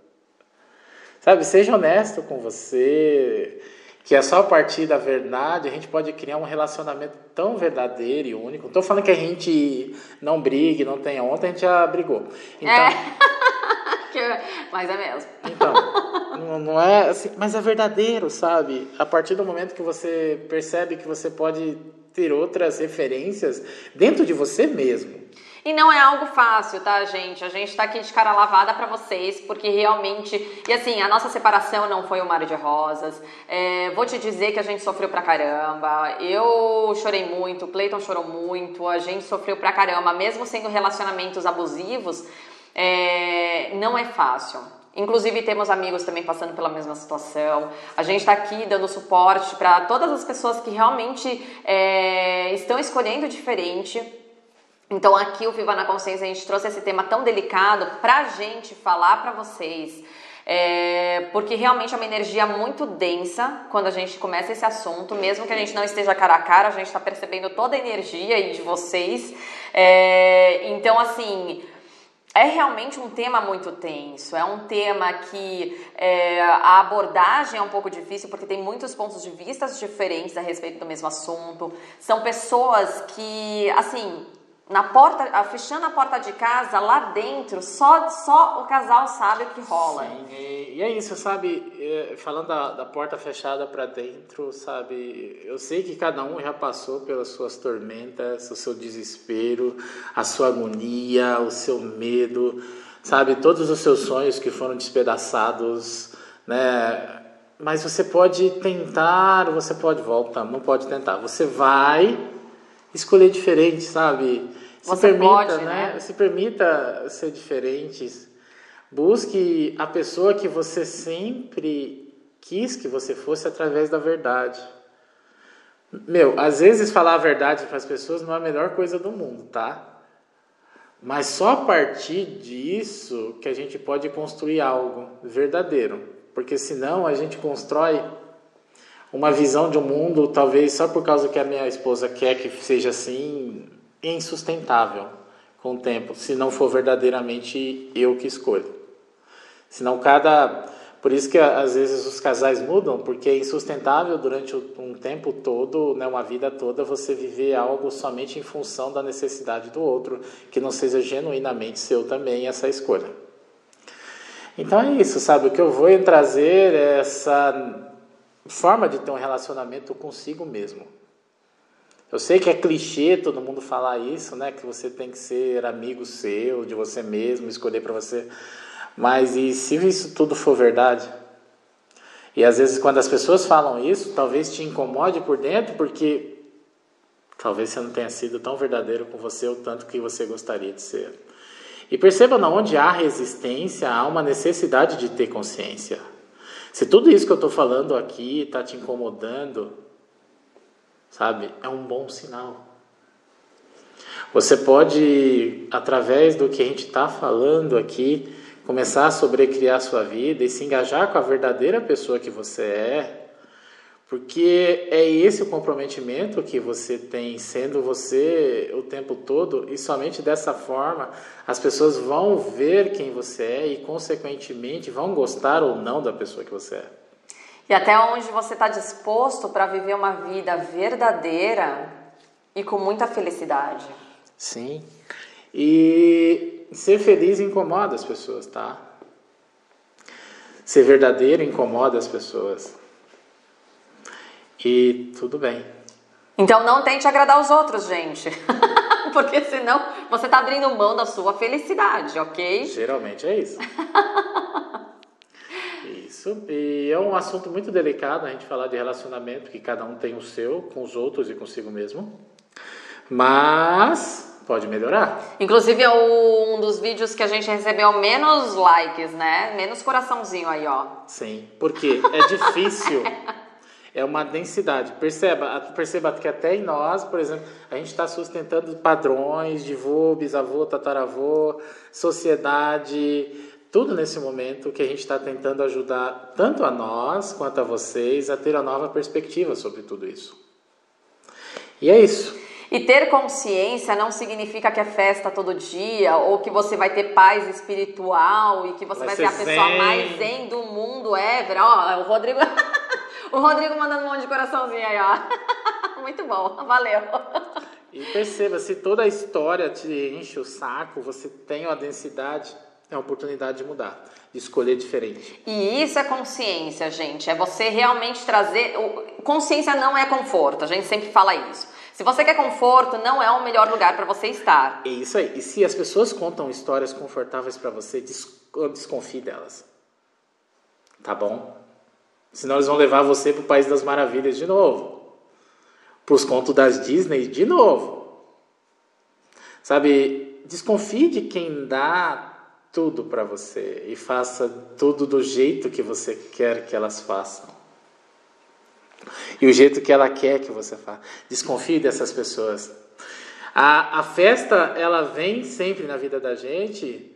Sabe? Seja honesto com você, que é só a partir da verdade a gente pode criar um relacionamento tão verdadeiro e único. Não estou falando que a gente não brigue, não tenha ontem, a gente já brigou. Então, (laughs) é. mas é mesmo. Então, (laughs) não, não é assim, mas é verdadeiro, sabe? A partir do momento que você percebe que você pode ter outras referências dentro de você mesmo. E não é algo fácil, tá, gente? A gente tá aqui de cara lavada para vocês, porque realmente. E assim, a nossa separação não foi um mar de rosas. É, vou te dizer que a gente sofreu pra caramba. Eu chorei muito, o Cleiton chorou muito, a gente sofreu pra caramba, mesmo sendo relacionamentos abusivos. É, não é fácil. Inclusive, temos amigos também passando pela mesma situação. A gente está aqui dando suporte para todas as pessoas que realmente é, estão escolhendo diferente. Então, aqui o Viva na Consciência, a gente trouxe esse tema tão delicado para a gente falar para vocês. É, porque realmente é uma energia muito densa quando a gente começa esse assunto, mesmo que a gente não esteja cara a cara, a gente está percebendo toda a energia aí de vocês. É, então, assim, é realmente um tema muito tenso, é um tema que é, a abordagem é um pouco difícil porque tem muitos pontos de vista diferentes a respeito do mesmo assunto. São pessoas que, assim, na porta, fechando a porta de casa, lá dentro, só, só o casal sabe o que rola. Sim, e, e é isso, sabe? É, falando da, da porta fechada para dentro, sabe? Eu sei que cada um já passou pelas suas tormentas, o seu desespero, a sua agonia, o seu medo, sabe? Todos os seus sonhos que foram despedaçados, né? Mas você pode tentar, você pode voltar, não pode tentar. Você vai escolher diferente, sabe? Se Você permita, pode, né? né? Se permita ser diferente. Busque a pessoa que você sempre quis que você fosse através da verdade. Meu, às vezes falar a verdade para as pessoas não é a melhor coisa do mundo, tá? Mas só a partir disso que a gente pode construir algo verdadeiro. Porque senão a gente constrói uma visão de um mundo, talvez só por causa que a minha esposa quer que seja assim, insustentável com o tempo, se não for verdadeiramente eu que escolho. Senão cada. Por isso que às vezes os casais mudam, porque é insustentável durante um tempo todo, né, uma vida toda, você viver algo somente em função da necessidade do outro, que não seja genuinamente seu também essa escolha. Então é isso, sabe? O que eu vou trazer é essa forma de ter um relacionamento consigo mesmo. Eu sei que é clichê todo mundo falar isso, né? Que você tem que ser amigo seu, de você mesmo, escolher para você. Mas e se isso tudo for verdade? E às vezes quando as pessoas falam isso, talvez te incomode por dentro, porque talvez você não tenha sido tão verdadeiro com você o tanto que você gostaria de ser. E perceba na onde há resistência, há uma necessidade de ter consciência. Se tudo isso que eu estou falando aqui está te incomodando, sabe, é um bom sinal. Você pode, através do que a gente está falando aqui, começar a sobrecriar sua vida e se engajar com a verdadeira pessoa que você é, porque é esse o comprometimento que você tem sendo você o tempo todo, e somente dessa forma as pessoas vão ver quem você é e, consequentemente, vão gostar ou não da pessoa que você é. E até onde você está disposto para viver uma vida verdadeira e com muita felicidade. Sim. E ser feliz incomoda as pessoas, tá? Ser verdadeiro incomoda as pessoas. E tudo bem. Então não tente agradar os outros, gente. (laughs) Porque senão você está abrindo mão da sua felicidade, ok? Geralmente é isso. (laughs) isso. E é um assunto muito delicado a gente falar de relacionamento, que cada um tem o seu com os outros e consigo mesmo. Mas pode melhorar. Inclusive é um dos vídeos que a gente recebeu menos likes, né? Menos coraçãozinho aí, ó. Sim, porque é difícil. (laughs) é uma densidade. Perceba, perceba que até em nós, por exemplo, a gente está sustentando padrões de vô, bisavô, tataravô, sociedade, tudo nesse momento que a gente está tentando ajudar tanto a nós quanto a vocês a ter uma nova perspectiva sobre tudo isso. E é isso. E ter consciência não significa que é festa todo dia, ou que você vai ter paz espiritual e que você vai, vai ser, ser a pessoa zen. mais zen do mundo ever. Ó, o Rodrigo. (laughs) o Rodrigo mandando um monte de coraçãozinho aí, ó. (laughs) Muito bom, valeu. E perceba, se toda a história te enche o saco, você tem uma densidade, é uma oportunidade de mudar, de escolher diferente. E isso é consciência, gente. É você realmente trazer. Consciência não é conforto, a gente sempre fala isso. Se você quer conforto, não é o melhor lugar para você estar. É isso aí. E se as pessoas contam histórias confortáveis para você, desconfie delas. Tá bom? Senão eles vão levar você para o País das Maravilhas de novo. Para os contos das Disney de novo. Sabe, desconfie de quem dá tudo para você e faça tudo do jeito que você quer que elas façam. E o jeito que ela quer que você faça. Desconfie dessas pessoas. A, a festa, ela vem sempre na vida da gente,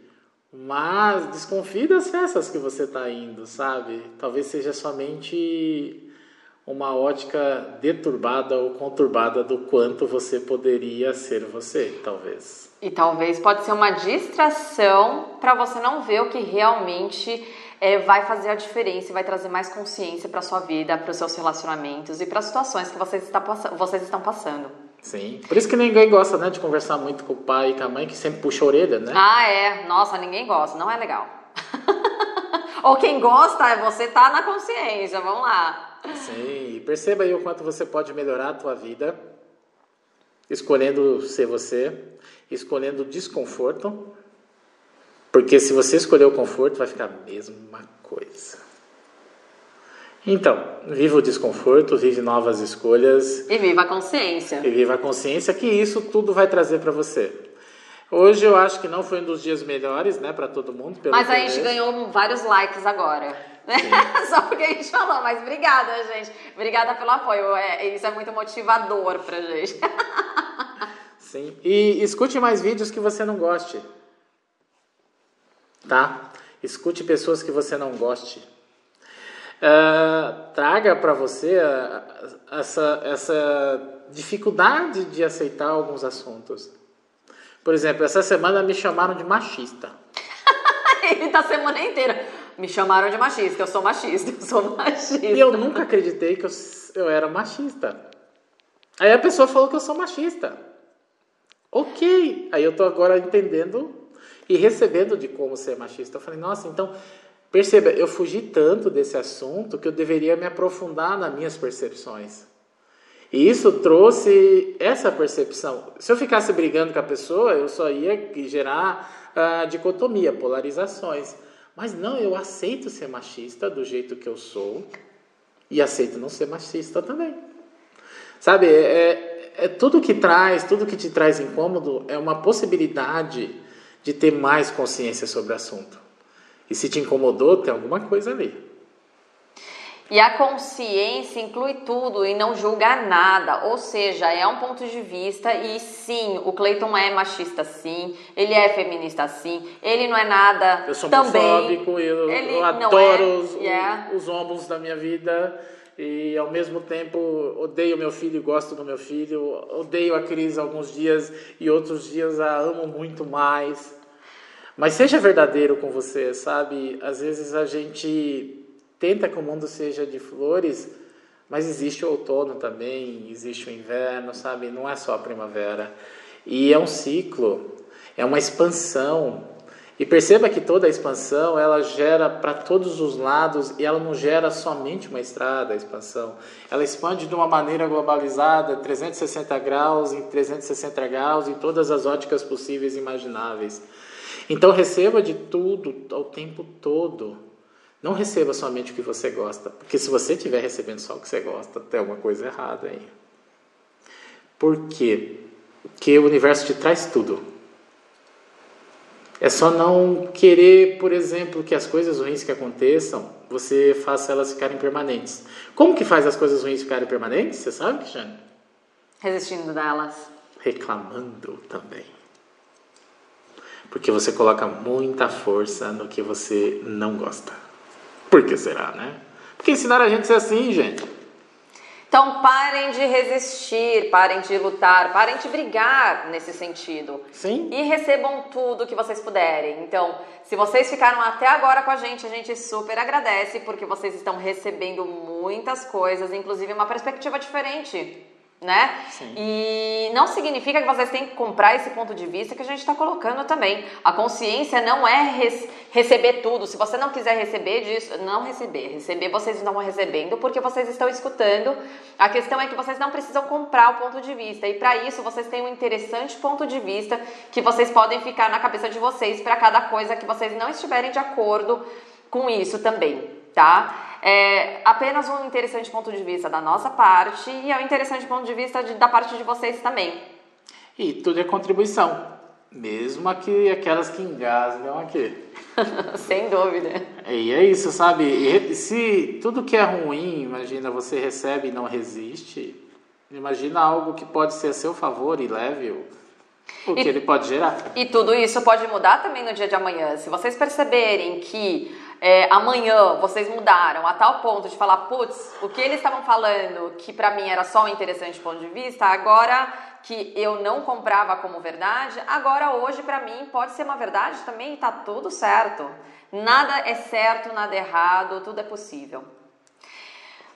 mas desconfie das festas que você está indo, sabe? Talvez seja somente uma ótica deturbada ou conturbada do quanto você poderia ser você, talvez. E talvez pode ser uma distração para você não ver o que realmente é, vai fazer a diferença e vai trazer mais consciência para sua vida, para os seus relacionamentos e para as situações que vocês, está, vocês estão passando. Sim. Por isso que ninguém gosta, né, de conversar muito com o pai e com a mãe, que sempre puxa a orelha, né? Ah, é. Nossa, ninguém gosta. Não é legal. (laughs) Ou quem gosta, é você tá na consciência. Vamos lá. Sim. E perceba aí o quanto você pode melhorar a tua vida escolhendo ser você, escolhendo desconforto porque se você escolher o conforto, vai ficar a mesma coisa. Então, viva o desconforto, vive novas escolhas. E viva a consciência. E viva a consciência que isso tudo vai trazer para você. Hoje eu acho que não foi um dos dias melhores, né, para todo mundo. mas a gente ganhou vários likes agora. (laughs) Só porque a gente falou, mas obrigada, gente. Obrigada pelo apoio. É, isso é muito motivador pra gente. (laughs) Sim. E escute mais vídeos que você não goste tá? Escute pessoas que você não goste. Uh, traga para você uh, essa, essa dificuldade de aceitar alguns assuntos. Por exemplo, essa semana me chamaram de machista. (laughs) Ele tá a semana inteira. Me chamaram de machista, eu sou machista, eu sou machista. E eu nunca acreditei que eu, eu era machista. Aí a pessoa falou que eu sou machista. Ok. Aí eu tô agora entendendo e recebendo de como ser machista. Eu falei, nossa, então, perceba, eu fugi tanto desse assunto que eu deveria me aprofundar nas minhas percepções. E isso trouxe essa percepção. Se eu ficasse brigando com a pessoa, eu só ia gerar uh, dicotomia, polarizações. Mas não, eu aceito ser machista do jeito que eu sou. E aceito não ser machista também. Sabe, é, é, tudo que traz, tudo que te traz incômodo é uma possibilidade de ter mais consciência sobre o assunto. E se te incomodou, tem alguma coisa ali. E a consciência inclui tudo e não julga nada, ou seja, é um ponto de vista e sim, o Cleiton é machista sim, ele é feminista sim, ele não é nada eu sou também. Eu, eu adoro é, os, yeah. os ombros da minha vida e ao mesmo tempo odeio meu filho e gosto do meu filho, odeio a Cris alguns dias e outros dias a amo muito mais. Mas seja verdadeiro com você, sabe? Às vezes a gente tenta que o mundo seja de flores, mas existe o outono também, existe o inverno, sabe? Não é só a primavera. E é um ciclo, é uma expansão. E perceba que toda a expansão, ela gera para todos os lados e ela não gera somente uma estrada, a expansão. Ela expande de uma maneira globalizada, 360 graus em 360 graus, em todas as óticas possíveis e imagináveis. Então receba de tudo ao tempo todo. Não receba somente o que você gosta, porque se você estiver recebendo só o que você gosta, tem alguma coisa errada aí. Por quê? Porque o universo te traz tudo. É só não querer, por exemplo, que as coisas ruins que aconteçam, você faça elas ficarem permanentes. Como que faz as coisas ruins ficarem permanentes? Você sabe, Cristiane? Resistindo delas. Reclamando também. Porque você coloca muita força no que você não gosta. Por que será, né? Porque ensinaram a gente a ser assim, gente. Então parem de resistir, parem de lutar, parem de brigar nesse sentido. Sim. E recebam tudo que vocês puderem. Então, se vocês ficaram até agora com a gente, a gente super agradece porque vocês estão recebendo muitas coisas, inclusive uma perspectiva diferente né? Sim. E não significa que vocês têm que comprar esse ponto de vista que a gente está colocando também. A consciência não é res, receber tudo. Se você não quiser receber disso, não receber. Receber vocês estão recebendo porque vocês estão escutando. A questão é que vocês não precisam comprar o ponto de vista. E para isso vocês têm um interessante ponto de vista que vocês podem ficar na cabeça de vocês para cada coisa que vocês não estiverem de acordo com isso também, tá? É apenas um interessante ponto de vista da nossa parte e é um interessante ponto de vista de, da parte de vocês também. E tudo é contribuição, mesmo aqui, aquelas que engasgam aqui. (laughs) Sem dúvida. E é isso, sabe? E se tudo que é ruim, imagina, você recebe e não resiste, imagina algo que pode ser a seu favor e leve o que e, ele pode gerar. E tudo isso pode mudar também no dia de amanhã. Se vocês perceberem que é, amanhã vocês mudaram a tal ponto de falar, putz, o que eles estavam falando que para mim era só um interessante ponto de vista, agora que eu não comprava como verdade, agora hoje para mim pode ser uma verdade também e tá tudo certo. Nada é certo, nada é errado, tudo é possível.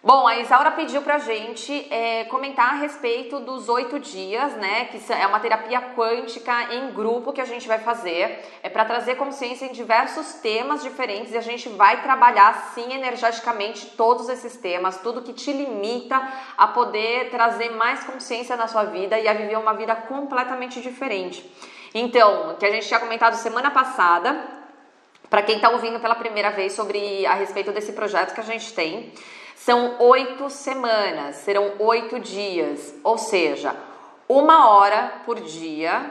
Bom, a Isaura pediu pra gente é, comentar a respeito dos oito dias, né? Que é uma terapia quântica em grupo que a gente vai fazer. É para trazer consciência em diversos temas diferentes e a gente vai trabalhar sim energeticamente todos esses temas, tudo que te limita a poder trazer mais consciência na sua vida e a viver uma vida completamente diferente. Então, que a gente tinha comentado semana passada, para quem está ouvindo pela primeira vez sobre a respeito desse projeto que a gente tem. São oito semanas, serão oito dias, ou seja, uma hora por dia,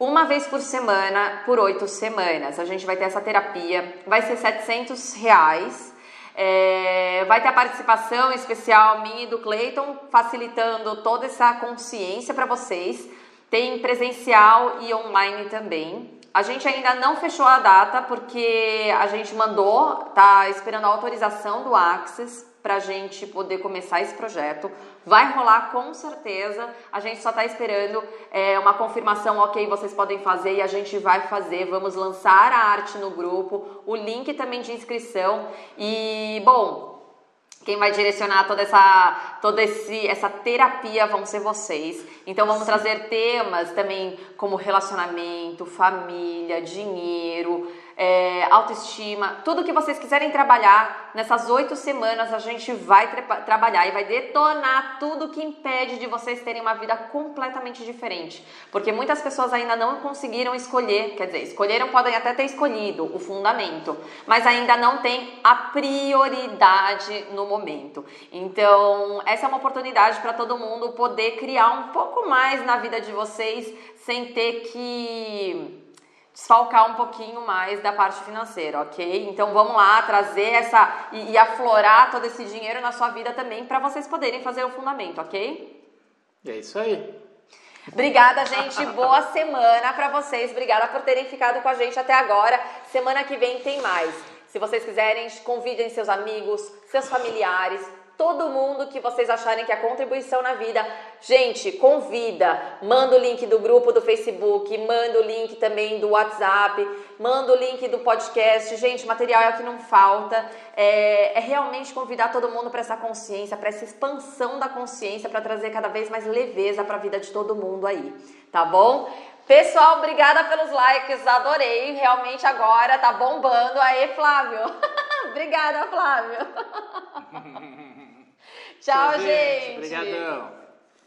uma vez por semana, por oito semanas. A gente vai ter essa terapia, vai ser 700 reais. É, vai ter a participação especial minha e do Clayton, facilitando toda essa consciência para vocês. Tem presencial e online também. A gente ainda não fechou a data porque a gente mandou, tá esperando a autorização do Access para a gente poder começar esse projeto. Vai rolar com certeza. A gente só está esperando é, uma confirmação, ok, vocês podem fazer e a gente vai fazer. Vamos lançar a arte no grupo, o link também de inscrição. E, bom, quem vai direcionar toda essa toda esse, essa terapia vão ser vocês. Então vamos Sim. trazer temas também como relacionamento, família, dinheiro, é, autoestima, tudo que vocês quiserem trabalhar, nessas oito semanas a gente vai tra trabalhar e vai detonar tudo que impede de vocês terem uma vida completamente diferente. Porque muitas pessoas ainda não conseguiram escolher, quer dizer, escolheram, podem até ter escolhido o fundamento, mas ainda não tem a prioridade no momento. Então, essa é uma oportunidade para todo mundo poder criar um pouco mais na vida de vocês sem ter que desfalcar um pouquinho mais da parte financeira, ok? Então vamos lá trazer essa e, e aflorar todo esse dinheiro na sua vida também para vocês poderem fazer o fundamento, ok? É isso aí. Obrigada, gente. Boa semana para vocês. Obrigada por terem ficado com a gente até agora. Semana que vem tem mais. Se vocês quiserem, convidem seus amigos, seus familiares, todo mundo que vocês acharem que é contribuição na vida. Gente, convida, manda o link do grupo do Facebook, manda o link também do WhatsApp, manda o link do podcast. Gente, material é o que não falta. É, é realmente convidar todo mundo para essa consciência, para essa expansão da consciência, para trazer cada vez mais leveza para a vida de todo mundo aí, tá bom? Pessoal, obrigada pelos likes, adorei. Realmente agora tá bombando. Aí, Flávio. (laughs) obrigada, Flávio. (laughs) Tchau, Tchau gente. Obrigadão.